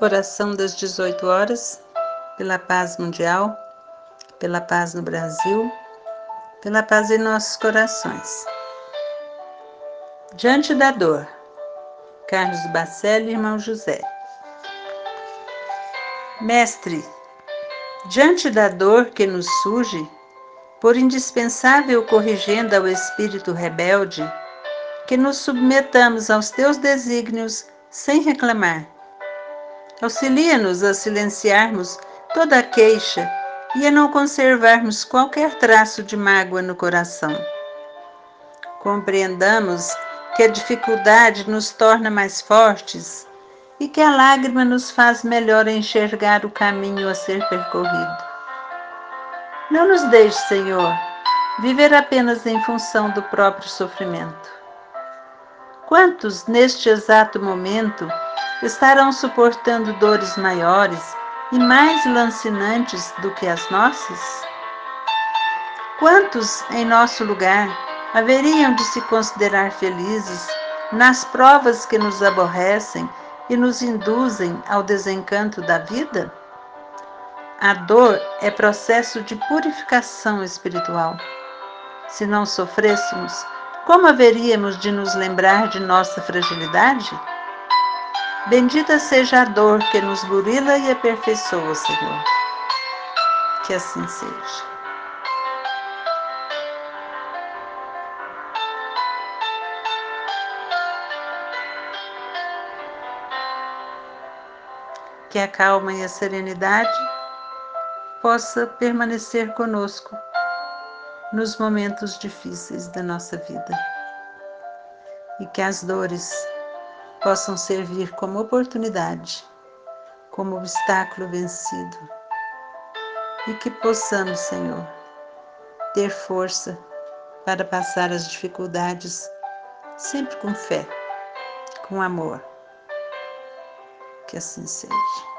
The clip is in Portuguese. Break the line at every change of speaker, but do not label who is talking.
Oração das 18 horas, pela paz mundial, pela paz no Brasil, pela paz em nossos corações. Diante da dor, Carlos Bacelli, irmão José. Mestre, diante da dor que nos surge, por indispensável corrigenda ao espírito rebelde, que nos submetamos aos teus desígnios sem reclamar Auxilia-nos a silenciarmos toda a queixa e a não conservarmos qualquer traço de mágoa no coração. Compreendamos que a dificuldade nos torna mais fortes e que a lágrima nos faz melhor enxergar o caminho a ser percorrido. Não nos deixe, Senhor, viver apenas em função do próprio sofrimento. Quantos, neste exato momento, estarão suportando dores maiores e mais lancinantes do que as nossas? Quantos em nosso lugar haveriam de se considerar felizes nas provas que nos aborrecem e nos induzem ao desencanto da vida? A dor é processo de purificação espiritual. Se não sofrêssemos, como haveríamos de nos lembrar de nossa fragilidade? Bendita seja a dor que nos burila e aperfeiçoa, Senhor. Que assim seja. Que a calma e a serenidade possa permanecer conosco nos momentos difíceis da nossa vida e que as dores possam servir como oportunidade, como obstáculo vencido. E que possamos, Senhor, ter força para passar as dificuldades sempre com fé, com amor. Que assim seja.